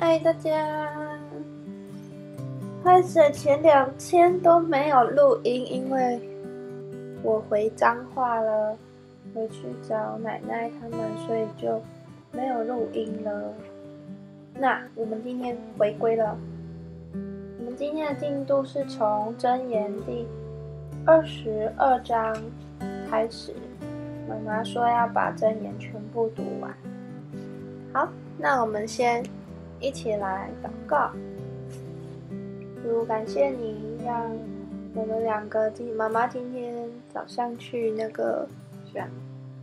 嗨，大家！开始前两天都没有录音，因为我回彰化了，回去找奶奶他们，所以就没有录音了。那我们今天回归了，我们今天的进度是从真言第二十二章开始。妈妈说要把真言全部读完。好，那我们先一起来祷告。主，感谢你让我们两个今妈妈今天早上去那个下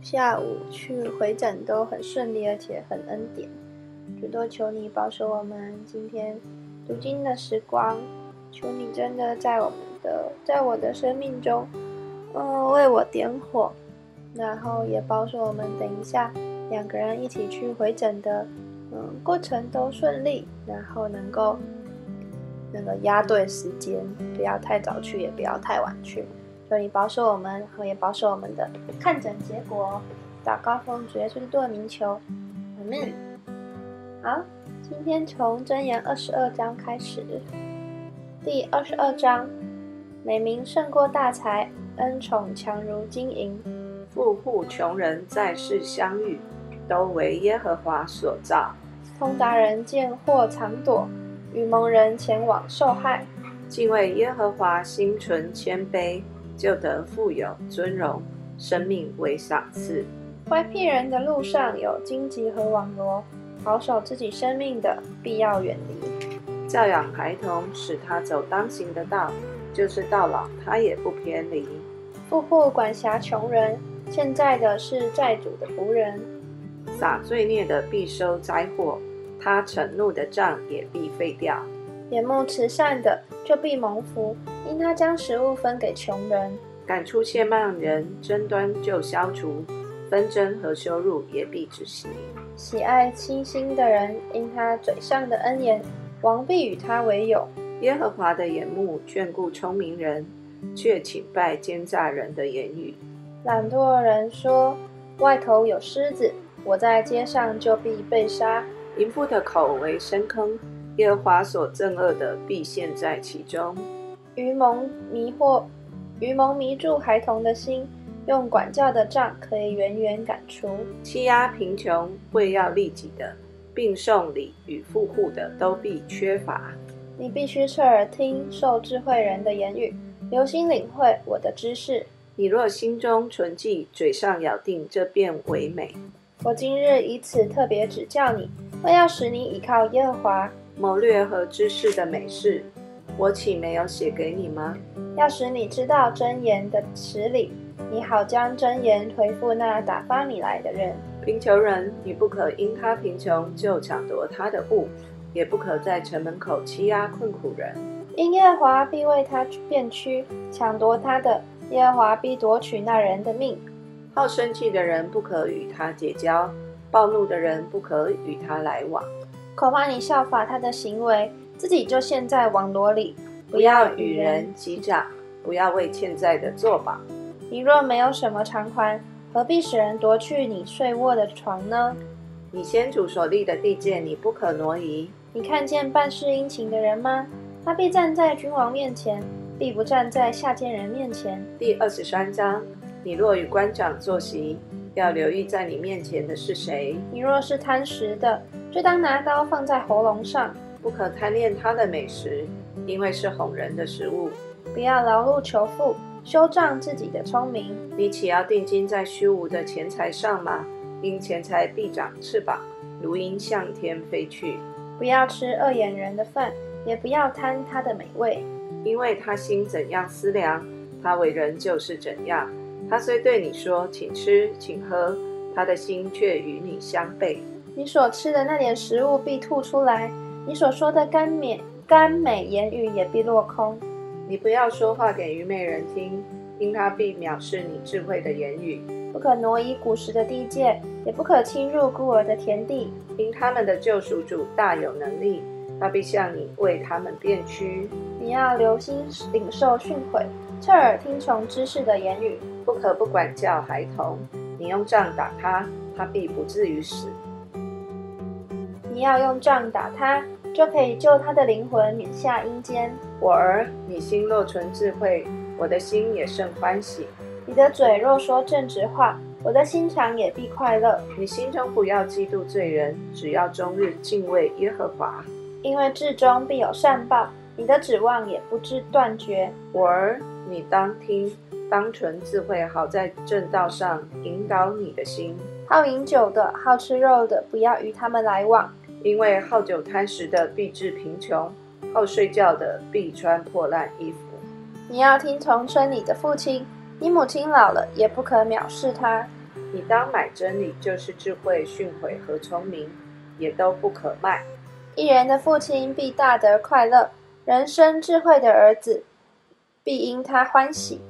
下午去回诊都很顺利，而且很恩典。主，多求你保守我们今天读经的时光，求你真的在我们的在我的生命中，嗯，为我点火。然后也保守我们，等一下两个人一起去回诊的，嗯，过程都顺利，然后能够那个压对时间，不要太早去，也不要太晚去。所以保守我们，然后也保守我们的看诊结果。祷高峰主耶稣基督的名求，阿门。好，今天从箴言二十二章开始，第二十二章，美名胜过大财，恩宠强如金银。富户穷人在世相遇，都为耶和华所造。通达人见祸藏躲，愚蒙人前往受害。敬畏耶和华，心存谦卑，就得富有尊荣，生命为赏赐。乖僻人的路上有荆棘和网罗，保守自己生命的必要远离。教养孩童，使他走当行的道，就是到老他也不偏离。富户管辖穷人。现在的是债主的仆人，撒罪孽的必收灾祸，他盛怒的账也必废掉。眼目慈善的就必蒙福，因他将食物分给穷人。赶出亵慢人，争端就消除，纷争和羞辱也必止息。喜爱清心的人，因他嘴上的恩言，王必与他为友。耶和华的眼目眷顾聪明人，却请拜奸诈人的言语。懒惰人说：“外头有狮子，我在街上就必被杀。”淫妇的口为深坑，耶和华所憎恶的必陷在其中。愚蒙迷惑，愚蒙迷住孩童的心，用管教的杖可以远远赶出。欺压贫穷，为要利己的，并送礼与富户的，都必缺乏。你必须侧耳听受智慧人的言语，留心领会我的知识。你若心中存记，嘴上咬定，这便为美。我今日以此特别指教你，为要使你倚靠耶和华。谋略和知识的美事，我岂没有写给你吗？要使你知道真言的实理，你好将真言回复那打发你来的人。贫穷人，你不可因他贫穷就抢夺他的物，也不可在城门口欺压困苦人。因耶和华必为他变屈，抢夺他的。耶和华必夺取那人的命。好生气的人不可与他结交，暴怒的人不可与他来往。恐怕你效法他的行为，自己就陷在网罗里。不要与人击掌，不要为欠债的作保。你若没有什么偿还，何必使人夺去你睡卧的床呢？你先祖所立的地界，你不可挪移。你看见办事殷勤的人吗？他必站在君王面前。必不站在下贱人面前。第二十三章：你若与官长坐席，要留意在你面前的是谁。你若是贪食的，就当拿刀放在喉咙上，不可贪恋他的美食，因为是哄人的食物。不要劳碌求富，修仗自己的聪明。你岂要定睛在虚无的钱财上吗？因钱财必长翅膀，如鹰向天飞去。不要吃恶眼人的饭，也不要贪他的美味。因为他心怎样思量，他为人就是怎样。他虽对你说请吃请喝，他的心却与你相悖。你所吃的那点食物必吐出来，你所说的甘美甘美言语也必落空。你不要说话给愚昧人听，因他必藐视你智慧的言语。不可挪移古时的地界，也不可侵入孤儿的田地，因他们的救赎主大有能力。他必向你为他们变屈。你要留心领受训诲，侧耳听从知识的言语，不可不管教孩童。你用杖打他，他必不至于死。你要用杖打他，就可以救他的灵魂免下阴间。我儿，你心若存智慧，我的心也甚欢喜。你的嘴若说正直话，我的心肠也必快乐。你心中不要嫉妒罪人，只要终日敬畏耶和华，因为至终必有善报，你的指望也不知断绝。我儿，你当听，当纯智慧，好在正道上引导你的心。好饮酒的、好吃肉的，不要与他们来往，因为好酒贪食的必致贫穷，好睡觉的必穿破烂衣服。你要听从村里的父亲，你母亲老了也不可藐视他。你当买真理，就是智慧、训诲和聪明，也都不可卖。一人的父亲必大得快乐，人生智慧的儿子必因他欢喜。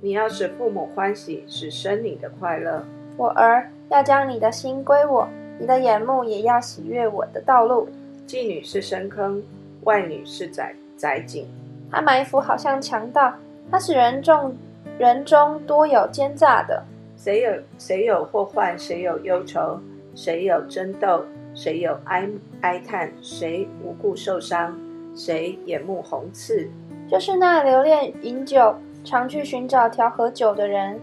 你要使父母欢喜，使生你的快乐。我儿。要将你的心归我，你的眼目也要喜悦我的道路。妓女是深坑，外女是窄窄井。她埋伏好像强盗，她使人众人中多有奸诈的。谁有谁有祸患，谁有忧愁，谁有争斗，谁有哀哀叹，谁无故受伤，谁眼目红刺，就是那留恋饮酒，常去寻找调和酒的人。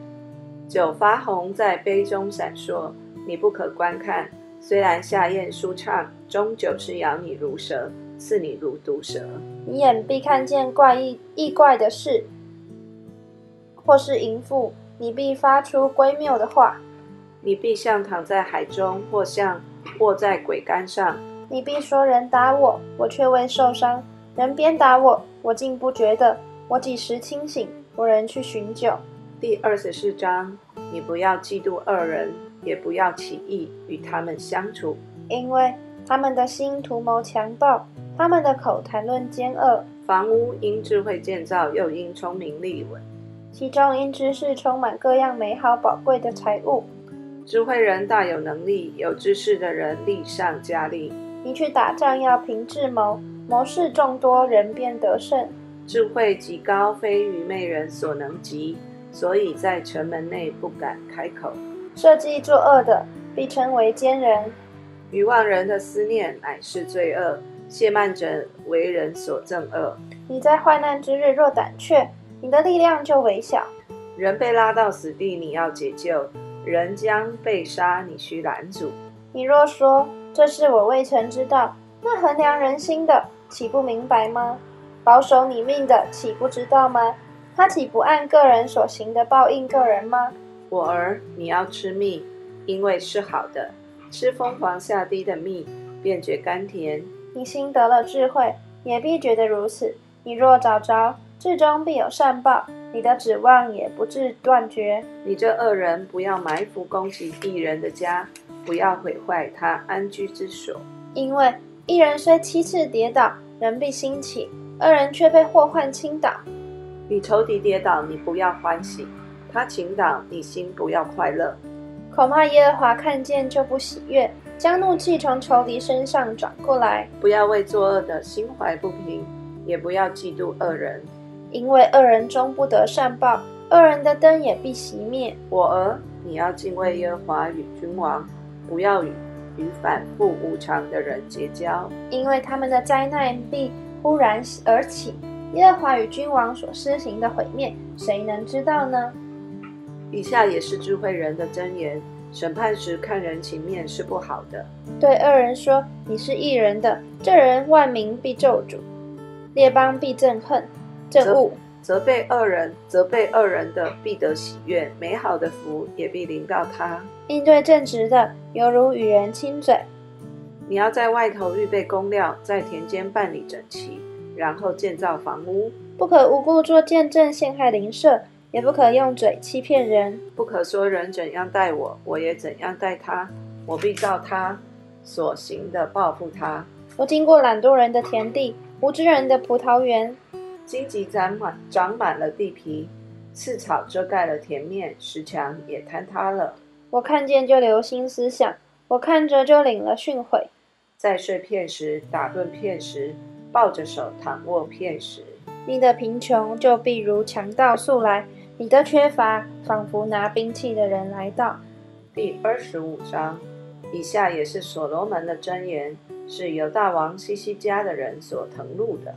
酒发红在杯中闪烁，你不可观看。虽然下咽舒畅，终究是咬你如蛇，刺你如毒蛇。你眼必看见怪异异怪的事，或是淫妇，你必发出闺谬的话。你必像躺在海中，或像卧在鬼竿上。你必说人打我，我却未受伤；人鞭打我，我竟不觉得。我几时清醒？我仍去寻酒。第二十四章，你不要嫉妒恶人，也不要起意与他们相处，因为他们的心图谋强暴，他们的口谈论奸恶。房屋因智慧建造，又因聪明立稳，其中因知识充满各样美好宝贵的财物。智慧人大有能力，有知识的人力上加力。你去打仗要凭智谋，谋士众多，人便得胜。智慧极高，非愚昧人所能及。所以在城门内不敢开口。设计作恶的，必称为奸人；愚妄人的思念乃是罪恶。亵慢者为人所憎恶。你在患难之日若胆怯，你的力量就微小。人被拉到死地，你要解救；人将被杀，你需拦阻。你若说这是我未曾知道，那衡量人心的岂不明白吗？保守你命的岂不知道吗？他岂不按个人所行的报应个人吗？我儿，你要吃蜜，因为是好的。吃疯狂下滴的蜜，便觉甘甜。你心得了智慧，也必觉得如此。你若找着，至终必有善报，你的指望也不至断绝。你这恶人，不要埋伏攻击一人的家，不要毁坏他安居之所。因为一人虽七次跌倒，人必兴起；二人却被祸患倾倒。你仇敌跌倒，你不要欢喜；他倾倒，你心不要快乐。恐怕耶和华看见就不喜悦，将怒气从仇敌身上转过来。不要为作恶的心怀不平，也不要嫉妒恶人，因为恶人终不得善报，恶人的灯也必熄灭。我儿，你要敬畏耶和华与君王，不要与与反复无常的人结交，因为他们的灾难必忽然而起。耶和华与君王所施行的毁灭，谁能知道呢？以下也是智慧人的箴言：审判时看人情面是不好的。对恶人说：“你是异人的，这人万民必咒诅，列邦必憎恨。”憎恶责备恶人，责备恶人的必得喜悦，美好的福也必临到他。应对正直的，犹如与人亲嘴。你要在外头预备工料，在田间办理整齐。然后建造房屋，不可无故做见证陷害邻舍，也不可用嘴欺骗人，不可说人怎样待我，我也怎样待他，我必照他所行的报复他。我经过懒惰人的田地，无知人的葡萄园，荆棘长满长满了地皮，刺草遮盖了田面，石墙也坍塌了。我看见就留心思想，我看着就领了训诲，在碎片时打盹片时。抱着手躺卧片时，你的贫穷就必如强盗速来；你的缺乏仿佛拿兵器的人来到。第二十五章，以下也是所罗门的箴言：是由大王西西家的人所誊录的。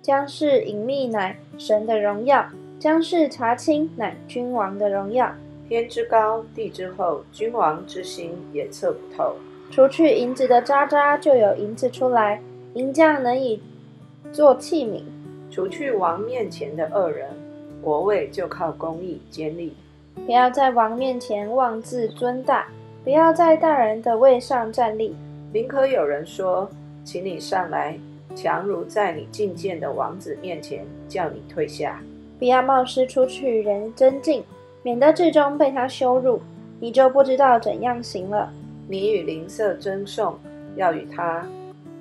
将是隐秘乃神的荣耀，将是查清乃君王的荣耀。天之高，地之厚，君王之心也测不透。除去银子的渣渣，就有银子出来；银匠能以做器皿。除去王面前的恶人，国位就靠公义坚立。不要在王面前妄自尊大，不要在大人的位上站立。宁可有人说：“请你上来。”强如在你觐见的王子面前叫你退下，不要冒失出去与人争竞，免得最终被他羞辱，你就不知道怎样行了。你与邻舍争讼，要与他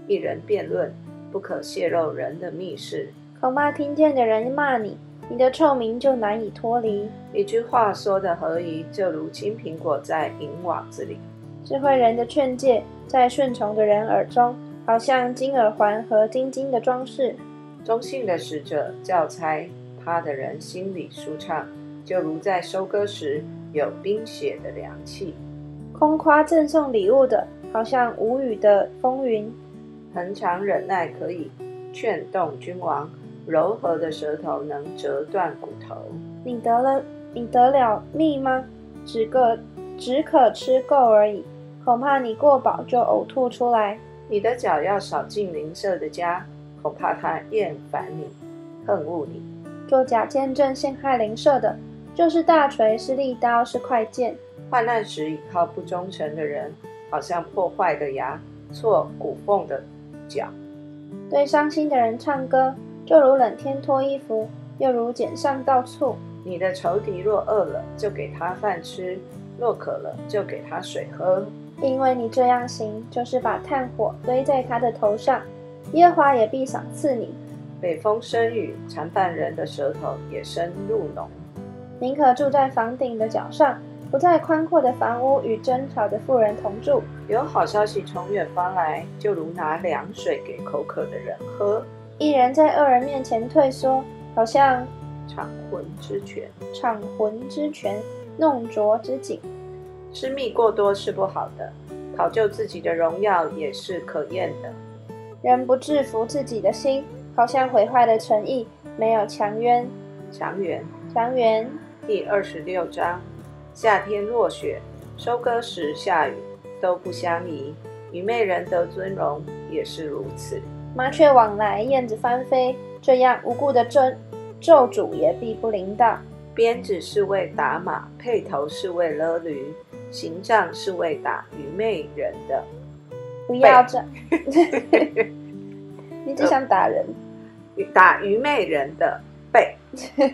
一人辩论，不可泄露人的密事，恐怕听见的人骂你，你的臭名就难以脱离。一句话说的合宜，就如金苹果在银网子里。智慧人的劝诫在顺从的人耳中。好像金耳环和金金的装饰，中性的使者教差他的人心里舒畅，就如在收割时有冰雪的凉气。空夸赠送礼物的，好像无语的风云。恒常忍耐可以劝动君王，柔和的舌头能折断骨头。你得了，你得了蜜吗？只个只可吃够而已，恐怕你过饱就呕吐出来。你的脚要少进邻舍的家，恐怕他厌烦你，恨恶你。做假见证陷害邻舍的，就是大锤，是利刀，是快剑。患难时倚靠不忠诚的人，好像破坏的牙，错骨缝的脚。对伤心的人唱歌，就如冷天脱衣服，又如剪上倒醋。你的仇敌若饿了，就给他饭吃；若渴了，就给他水喝。因为你这样行，就是把炭火堆在他的头上，耶和华也必赏赐你。北风生雨，常伴人的舌头也生入浓。宁可住在房顶的角上，不在宽阔的房屋与争吵的妇人同住。有好消息从远方来，就如拿凉水给口渴的人喝。一人在恶人面前退缩，好像场魂之泉，场魂之泉，弄浊之井。吃蜜过多是不好的，考究自己的荣耀也是可厌的。人不制服自己的心，好像毁坏的诚意，没有强冤。强援，强援。第二十六章：夏天落雪，收割时下雨，都不相宜。愚昧人的尊荣也是如此。麻雀往来，燕子翻飞，这样无故的咒咒诅也必不临到。鞭子是为打马，辔头是为勒驴。行杖是为打愚昧人的，不要这，你只想打人，打愚昧人的背，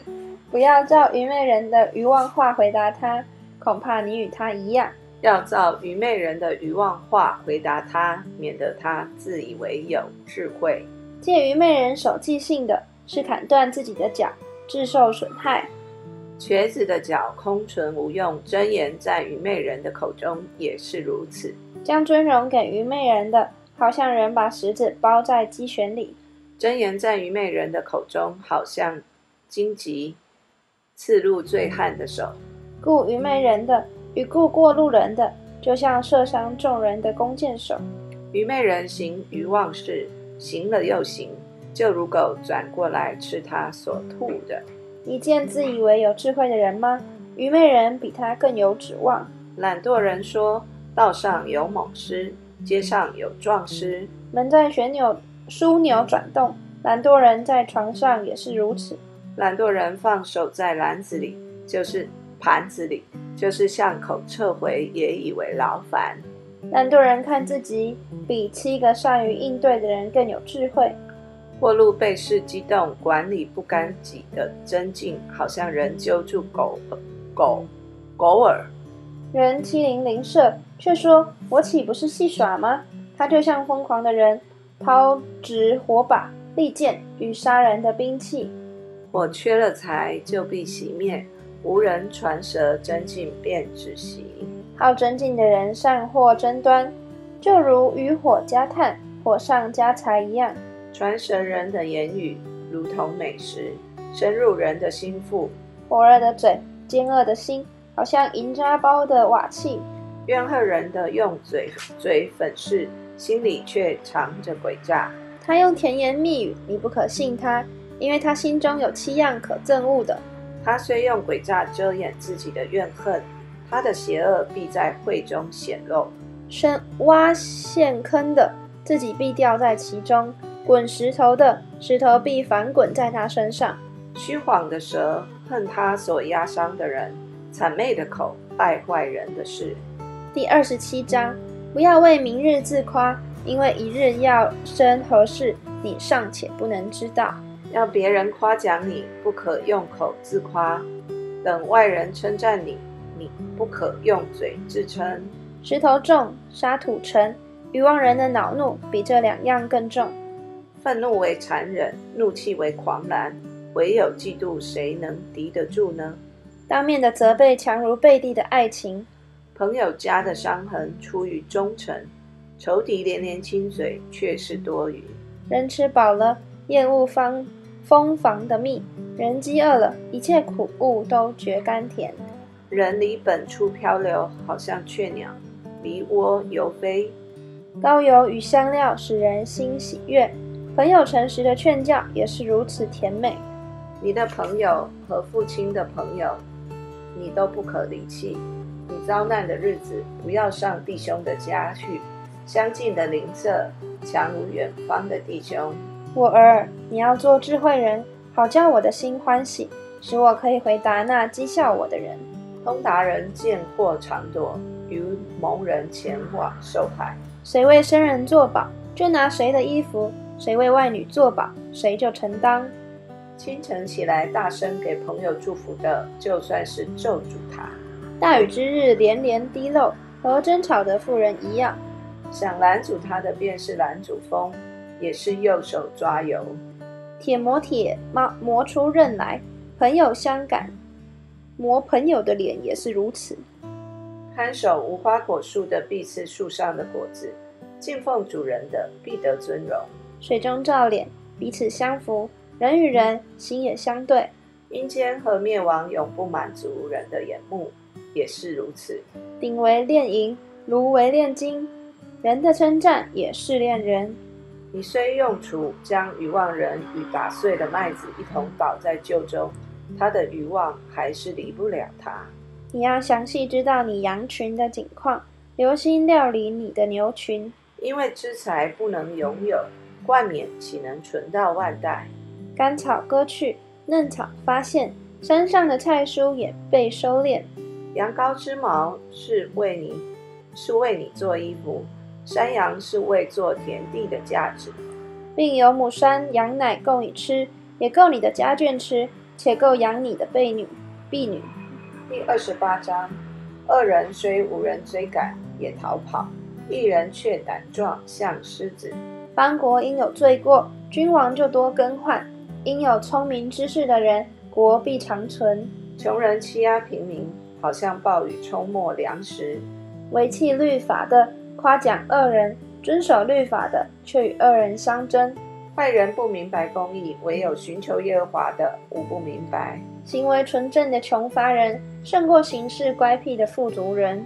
不要照愚昧人的愚妄话回答他，恐怕你与他一样。要照愚昧人的愚妄话回答他，免得他自以为有智慧。借愚昧人手记性的是砍断自己的脚，致受损害。瘸子的脚空存无用，真言在愚昧人的口中也是如此。将尊荣给愚昧人的，好像人把石子包在鸡旋里；真言在愚昧人的口中，好像荆棘刺入醉汉的手。故愚昧人的与故过路人的，就像射伤众人的弓箭手。愚昧人行愚妄事，行了又行，就如狗转过来吃他所吐的。你见自以为有智慧的人吗？愚昧人比他更有指望。懒惰人说：“道上有猛狮，街上有壮狮，门在旋钮枢纽转动。”懒惰人在床上也是如此。懒惰人放手在篮子里，就是盘子里，就是巷口撤回，也以为劳烦。懒惰人看自己比七个善于应对的人更有智慧。过路被事激动，管理不干己的真境，好像人揪住狗狗狗耳。人欺凌邻舍，却说我岂不是戏耍吗？他就像疯狂的人，抛掷火把、利剑与杀人的兵器。我缺了财，就必熄灭；无人传舌，真境便止息。好真境的人善获争端，就如渔火加炭，火上加柴一样。传神人的言语如同美食，深入人的心腹。火热的嘴，尖恶的心，好像银渣包的瓦器。怨恨人的用嘴嘴粉饰，心里却藏着诡诈。他用甜言蜜语，你不可信他，因为他心中有七样可憎恶的。他虽用诡诈遮掩自己的怨恨，他的邪恶必在会中显露。深挖陷坑的，自己必掉在其中；滚石头的，石头必反滚在他身上。虚谎的舌恨他所压伤的人，谄媚的口败坏人的事。第二十七章，不要为明日自夸，因为一日要生何事，你尚且不能知道。要别人夸奖你，不可用口自夸；等外人称赞你，你不可用嘴自称。石头重，沙土沉，愚妄人的恼怒比这两样更重。愤怒为残忍，怒气为狂澜，唯有嫉妒，谁能敌得住呢？当面的责备强如背地的爱情。朋友家的伤痕出于忠诚，仇敌连连亲嘴却是多余。人吃饱了，厌恶方。蜂房的蜜，人饥饿了，一切苦物都觉甘甜。人离本处漂流，好像雀鸟离窝游飞。高油与香料使人心喜悦，朋友诚实的劝教也是如此甜美。你的朋友和父亲的朋友，你都不可离弃。你遭难的日子，不要上弟兄的家去。相近的邻舍强如远方的弟兄。我儿，你要做智慧人，好叫我的心欢喜，使我可以回答那讥笑我的人。通达人见货常躲，如蒙人前往受害。谁为生人作保，就拿谁的衣服；谁为外女作保，谁就承担。清晨起来大声给朋友祝福的，就算是咒诅他。大雨之日连连滴漏，和争吵的妇人一样。想拦阻他的，便是拦阻风。也是右手抓油，铁磨铁磨磨出刃来，朋友相感，磨朋友的脸也是如此。看守无花果树的必吃树上的果子，敬奉主人的必得尊荣。水中照脸，彼此相扶，人与人心也相对。阴间和灭亡永不满足人的眼目，也是如此。鼎为炼银，炉为炼金，人的称赞也是炼人。你虽用锄将渔望人与打碎的麦子一同倒在臼中，他的渔望还是离不了他。你要详细知道你羊群的景况，留心料理你的牛群，因为资财不能拥有，冠冕岂能存到万代？干草割去，嫩草发现，山上的菜蔬也被收敛。羊羔之毛是为你，是为你做衣服。山羊是为做田地的价值，并有母山羊奶供你吃，也够你的家眷吃，且够养你的婢女。婢女。第二十八章：二人虽无人追赶，也逃跑；一人却胆壮，像狮子。邦国因有罪过，君王就多更换；因有聪明知识的人，国必长存。穷人欺压平民，好像暴雨冲没粮食。违弃律法的。夸奖恶人遵守律法的，却与恶人相争；坏人不明白公义，唯有寻求耶和华的，无不明白。行为纯正的穷乏人，胜过行事乖僻的富足人。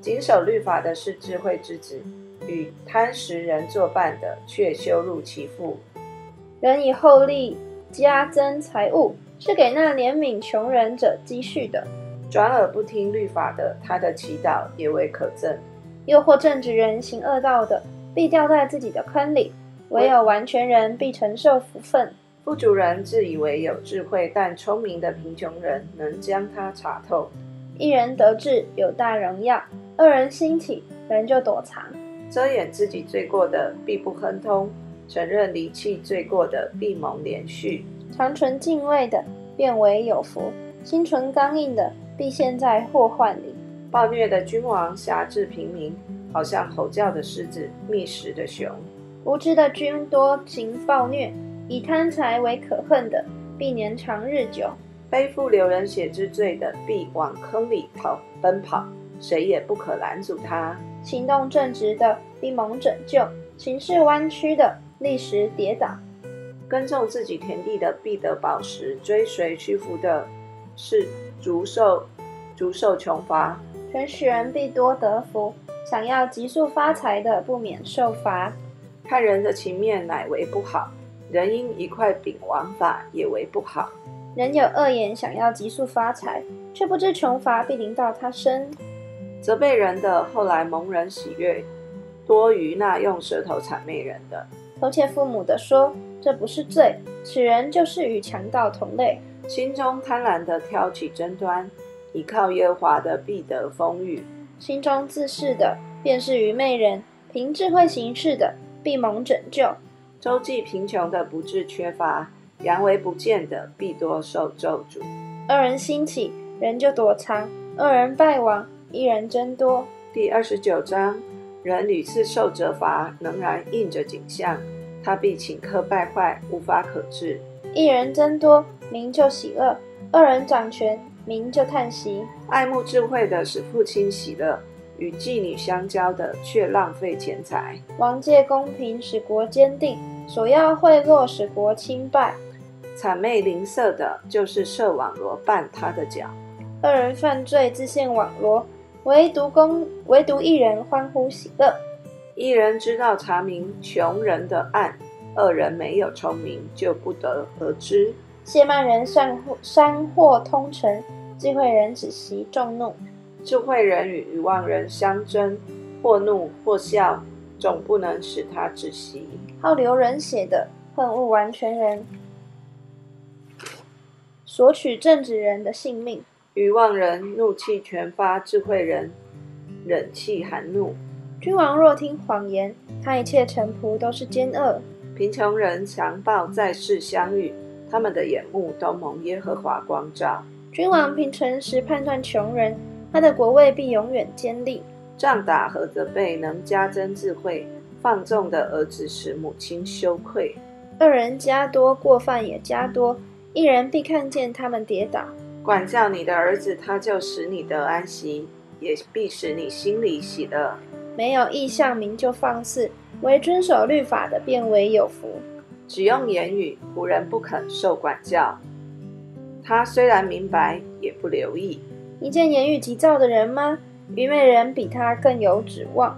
谨守律法的是智慧之子，与贪食人作伴的，却羞辱其父。人以厚利加增财物，是给那怜悯穷人者积蓄的。转而不听律法的，他的祈祷也为可憎。诱惑正直人行恶道的，必掉在自己的坑里；唯有完全人必承受福分。富足人自以为有智慧，但聪明的贫穷人能将他查透。一人得志有大荣耀，二人兴起人就躲藏。遮掩自己罪过的必不亨通，承认离弃罪过的必蒙连续。常存敬畏的变为有福，心存刚硬的必陷在祸患里。暴虐的君王辖制平民，好像吼叫的狮子、觅食的熊。无知的君多行暴虐，以贪财为可恨的，必年长日久。背负流人血之罪的，必往坑里逃奔跑，谁也不可拦阻他。行动正直的，必蒙拯救；行事弯曲的，立时跌倒。耕种自己田地的，必得宝石；追随屈服的，是足受足受穷乏。全使人必多得福，想要急速发财的，不免受罚。看人的情面，乃为不好；人因一块饼枉法，也为不好。人有恶言，想要急速发财，却不知穷乏必临到他身。责备人的，后来蒙人喜悦，多于那用舌头谄媚人的。偷窃父母的说：“这不是罪，此人就是与强盗同类。”心中贪婪的挑起争端，倚靠耶华的必得丰裕；心中自恃的便是愚昧人，凭智慧行事的必蒙拯救。周济贫穷的不致缺乏。阳为不见的，必多受咒诅。二人兴起，人就躲藏；二人败亡，一人增多。第二十九章：人屡次受责罚，仍然应着景象，他必顷刻败坏，无法可治。一人增多，民就喜恶；二人掌权，民就叹息。爱慕智慧的使父亲喜乐，与妓女相交的却浪费钱财。王借公平使国坚定，索要贿赂使国倾败。谄媚吝啬的，就是设网罗绊他的脚。二人犯罪，自陷网罗；唯独公，唯独一人欢呼喜乐。一人知道查明穷人的案，二人没有聪明，就不得而知。谢曼人善山祸通城，智慧人只习众怒。智慧人与愚妄人相争，或怒或笑，总不能使他止息。好流人血的，恨恶完全人。索取正直人的性命，愚妄人怒气全发，智慧人忍气含怒。君王若听谎言，他一切臣仆都是奸恶。贫穷人强暴在世相遇，他们的眼目都蒙耶和华光照。君王凭诚实判断穷人，他的国位必永远坚立。仗打和责备能加增智慧，放纵的儿子使母亲羞愧。二人加多，过犯也加多。一人必看见他们跌倒，管教你的儿子，他就使你得安息，也必使你心里喜乐。没有意向，名就放肆；唯遵守律法的，变为有福。只用言语，仆人不肯受管教。他虽然明白，也不留意。一见言语急躁的人吗？愚昧人比他更有指望。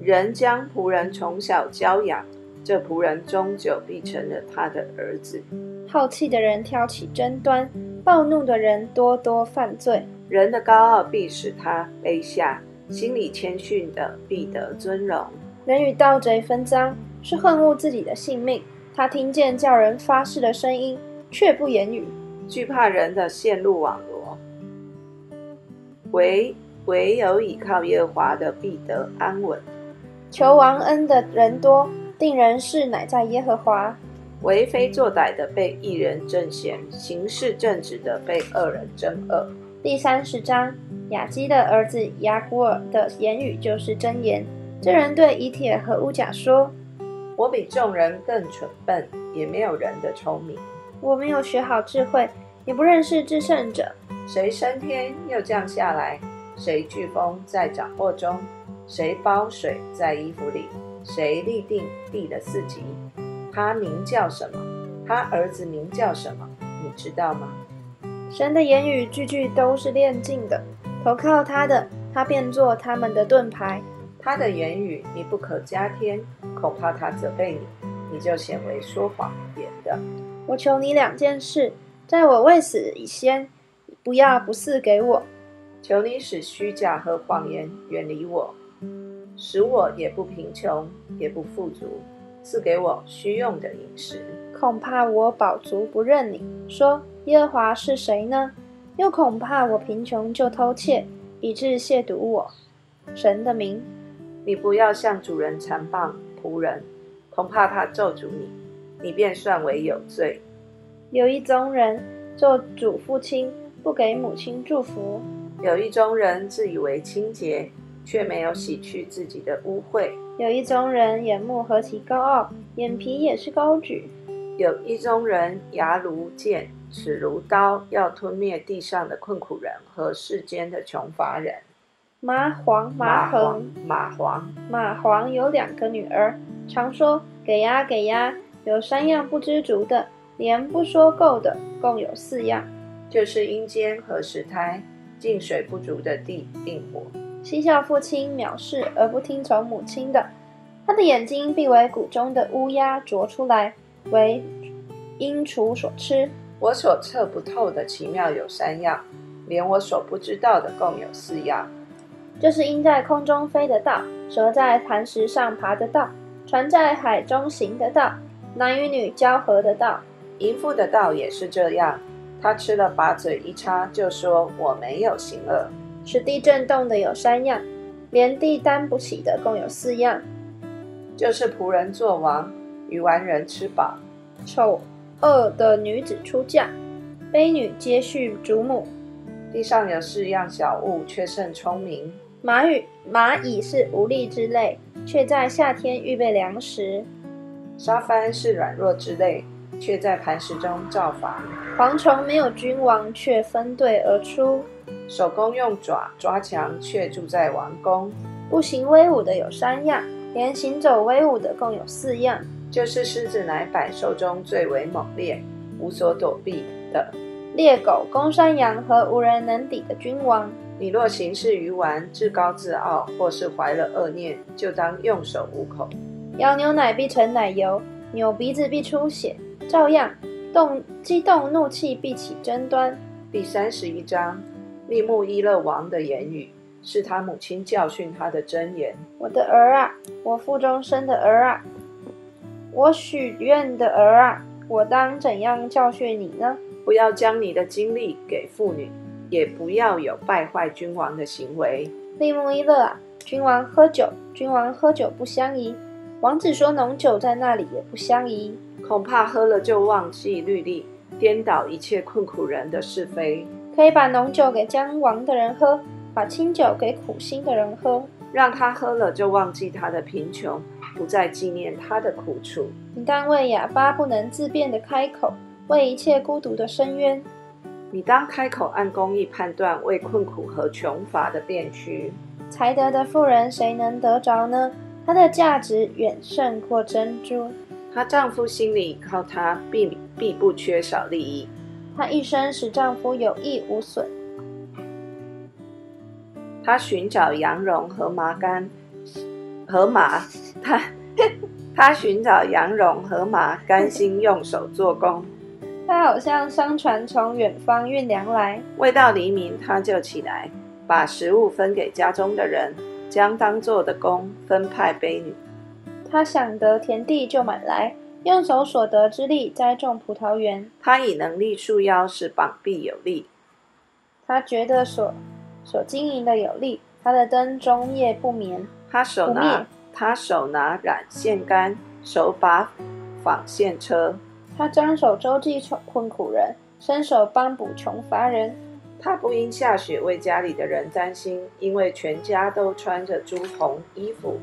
人将仆人从小教养，这仆人终究必成了他的儿子。好气的人挑起争端，暴怒的人多多犯罪。人的高傲必使他卑下，心里谦逊的必得尊荣。人与盗贼分赃，是恨恶自己的性命。他听见叫人发誓的声音，却不言语，惧怕人的陷入网罗。唯唯有倚靠耶和华的，必得安稳。求王恩的人多，定人事乃在耶和华。为非作歹的被一人正嫌，行事正直的被二人争恶。第三十章，雅基的儿子雅古尔的言语就是真言。这人对以铁和乌甲说：“我比众人更蠢笨，也没有人的聪明。我没有学好智慧，也不认识至胜者。谁升天又降下来？谁飓风在掌握中？谁包水在衣服里？谁立定地的四极？”他名叫什么？他儿子名叫什么？你知道吗？神的言语句句都是炼净的，投靠他的，他便做他们的盾牌。他的言语你不可加添，恐怕他责备你，你就显为说谎言的。我求你两件事，在我未死以先，不要不赐给我。求你使虚假和谎言远离我，使我也不贫穷，也不富足。赐给我需用的饮食，恐怕我饱足不认你。说耶和华是谁呢？又恐怕我贫穷就偷窃，以致亵渎我神的名。你不要向主人残棒仆人，恐怕他咒诅你，你便算为有罪。有一宗人做主父亲，不给母亲祝福；有一宗人自以为清洁。却没有洗去自己的污秽。有一种人眼目何其高傲，眼皮也是高举。有一种人牙如剑，齿如刀，要吞灭地上的困苦人和世间的穷乏人。麻黄、麻横、麻黄、麻黄有两个女儿，常说给呀给呀。有三样不知足的，连不说够的，共有四样，就是阴间和石胎，进水不足的地，定火。嬉笑父亲藐视而不听从母亲的。他的眼睛必为谷中的乌鸦啄出来，为鹰雏所吃。我所测不透的奇妙有三样，连我所不知道的共有四样。就是鹰在空中飞的道，蛇在磐石上爬的道，船在海中行的道，男与女交合的道。淫妇的道也是这样，他吃了把嘴一插，就说我没有行恶。使地震动的有三样，连地担不起的共有四样。就是仆人做王，与完人吃饱。丑恶的女子出嫁，卑女接续主母。地上有四样小物，却甚聪明。蚂蚁蚂蚁是无力之类，却在夏天预备粮食。沙帆是软弱之类，却在磐石中造法。蝗虫没有君王，却分队而出。手工用爪抓墙，却住在王宫。步行威武的有三样，连行走威武的共有四样。就是狮子乃百兽中最为猛烈，无所躲避的。猎狗公山羊和无人能抵的君王。你若行事愚顽、自高自傲，或是怀了恶念，就当用手捂口。咬牛奶必成奶油，扭鼻子必出血，照样动激动怒气必起争端。第三十一章，利木伊勒王的言语是他母亲教训他的箴言。我的儿啊，我腹中生的儿啊，我许愿的儿啊，我当怎样教训你呢？不要将你的精力给妇女。也不要有败坏君王的行为。利木伊勒啊，君王喝酒，君王喝酒不相宜。王子说浓酒在那里也不相宜。恐怕喝了就忘记律例，颠倒一切困苦人的是非。可以把浓酒给将亡的人喝，把清酒给苦心的人喝，让他喝了就忘记他的贫穷，不再纪念他的苦楚。你当为哑巴不能自辩的开口，为一切孤独的深渊。你当开口按公义判断为困苦和穷乏的辩屈。才德的富人谁能得着呢？她的价值远胜过珍珠。她丈夫心里靠她，必必不缺少利益。她一生使丈夫有益无损。她寻找羊绒和麻干，和麻，她 她寻找羊绒和麻，甘心用手做工。她好像商船从远方运粮来，未到黎明她就起来，把食物分给家中的人，将当做的工分派卑女。他想得田地就买来，用手所得之力栽种葡萄园。他以能力束腰，使膀臂有力。他觉得所所经营的有力，他的灯终夜不眠。他手拿他手拿染线杆，手把纺线车。他张手周济穷困苦人，伸手帮补穷乏人。他不因下雪为家里的人担心，因为全家都穿着朱红衣服。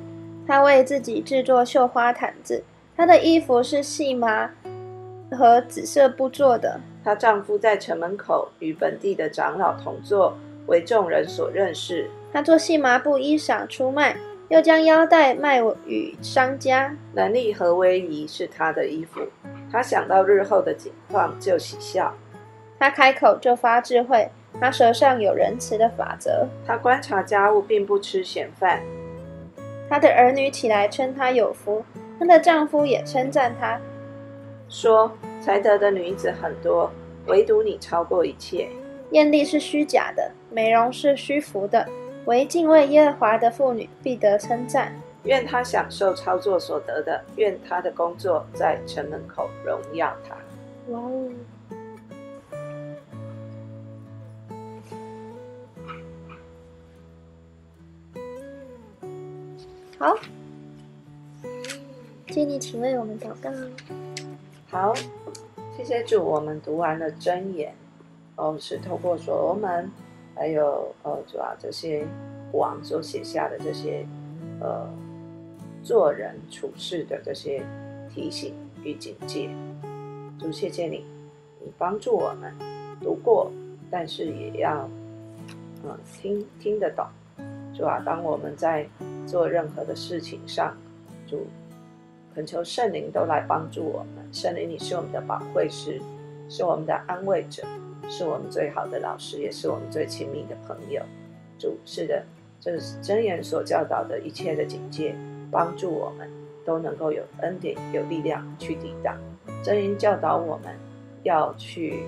他为自己制作绣花毯子，她的衣服是细麻和紫色布做的。她丈夫在城门口与本地的长老同坐，为众人所认识。她做细麻布衣裳出卖，又将腰带卖与商家。能力和威仪是她的衣服。她想到日后的景况就喜笑，她开口就发智慧，他舌上有仁慈的法则。他观察家务，并不吃闲饭。他的儿女起来称他有福，她的丈夫也称赞他，说才德的女子很多，唯独你超过一切。艳丽是虚假的，美容是虚浮的，唯敬畏耶和华的妇女必得称赞。愿他享受操作所得的，愿他的工作在城门口荣耀他。哇哦！好，请你请为我们祷告。好，谢谢主，我们读完了箴言，哦，是透过所罗门，还有呃，主要这些王所写下的这些呃。做人处事的这些提醒与警戒，主谢谢你，你帮助我们读过，但是也要嗯听听得懂，主啊，当我们在做任何的事情上，主恳求圣灵都来帮助我们。圣灵，你是我们的宝贵师，是我们的安慰者，是我们最好的老师，也是我们最亲密的朋友。主是的，这是真言所教导的一切的警戒，帮助我们都能够有恩典、有力量去抵挡。真言教导我们要去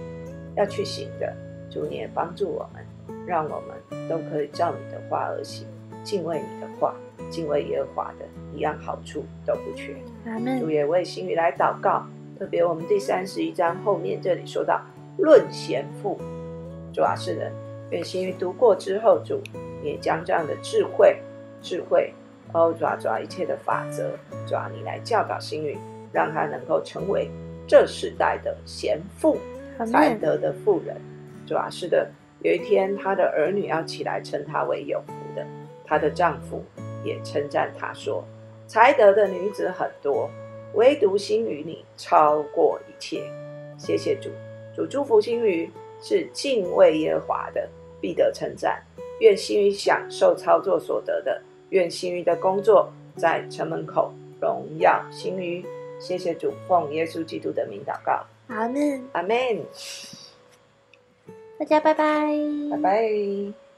要去行的，主你也帮助我们，让我们都可以照你的话而行，敬畏你的话，敬畏耶和华的一样好处都不缺。主。也为新宇来祷告，特别我们第三十一章后面这里说到论贤妇，主啊是的，愿新宇读过之后，主也将这样的智慧、智慧，哦主啊主啊一切的法则，主啊你来教导新宇，让他能够成为这时代的贤妇。才德的妇人。主啊是的，有一天他的儿女要起来称他为有福的，他的丈夫也称赞他说。才德的女子很多，唯独心于你超过一切。谢谢主，主祝福心于是敬畏耶和华的，必得称赞。愿心于享受操作所得的，愿心于的工作在城门口荣耀心于。谢谢主，奉耶稣基督的名祷告，阿门。阿门。大家拜拜。拜拜。